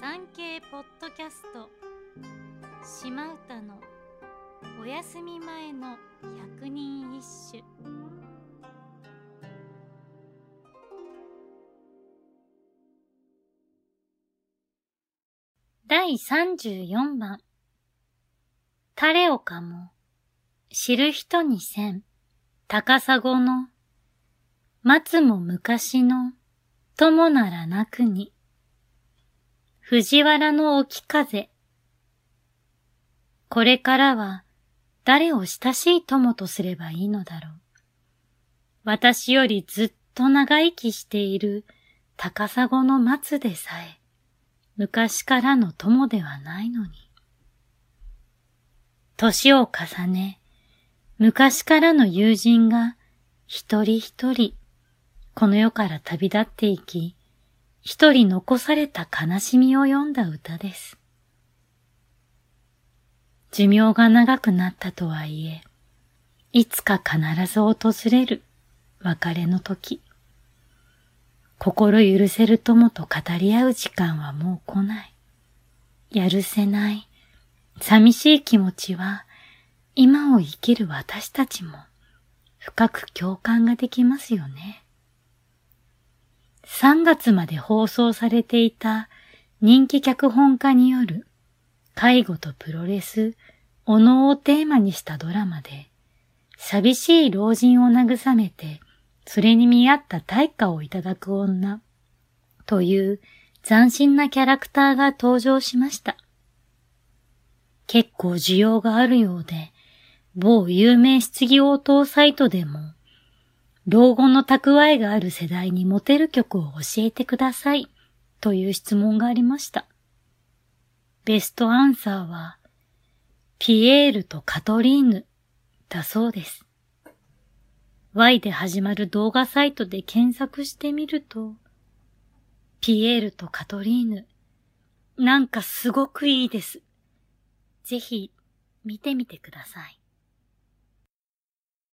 産経ポッドキャスト。島唄のお休み前の百人一首。第34番。誰をかも。知る人にせん。高砂の。松も昔の。友ならなくに。藤原の沖風これからは誰を親しい友とすればいいのだろう。私よりずっと長生きしている高砂の松でさえ昔からの友ではないのに。年を重ね、昔からの友人が一人一人この世から旅立っていき、一人残された悲しみを読んだ歌です。寿命が長くなったとはいえ、いつか必ず訪れる別れの時。心許せる友と語り合う時間はもう来ない。やるせない、寂しい気持ちは、今を生きる私たちも深く共感ができますよね。3月まで放送されていた人気脚本家による介護とプロレス、お能をテーマにしたドラマで、寂しい老人を慰めて、それに見合った対価をいただく女、という斬新なキャラクターが登場しました。結構需要があるようで、某有名質疑応答サイトでも、老後の蓄えがある世代にモテる曲を教えてくださいという質問がありました。ベストアンサーは、ピエールとカトリーヌだそうです。Y で始まる動画サイトで検索してみると、ピエールとカトリーヌ、なんかすごくいいです。ぜひ見てみてください。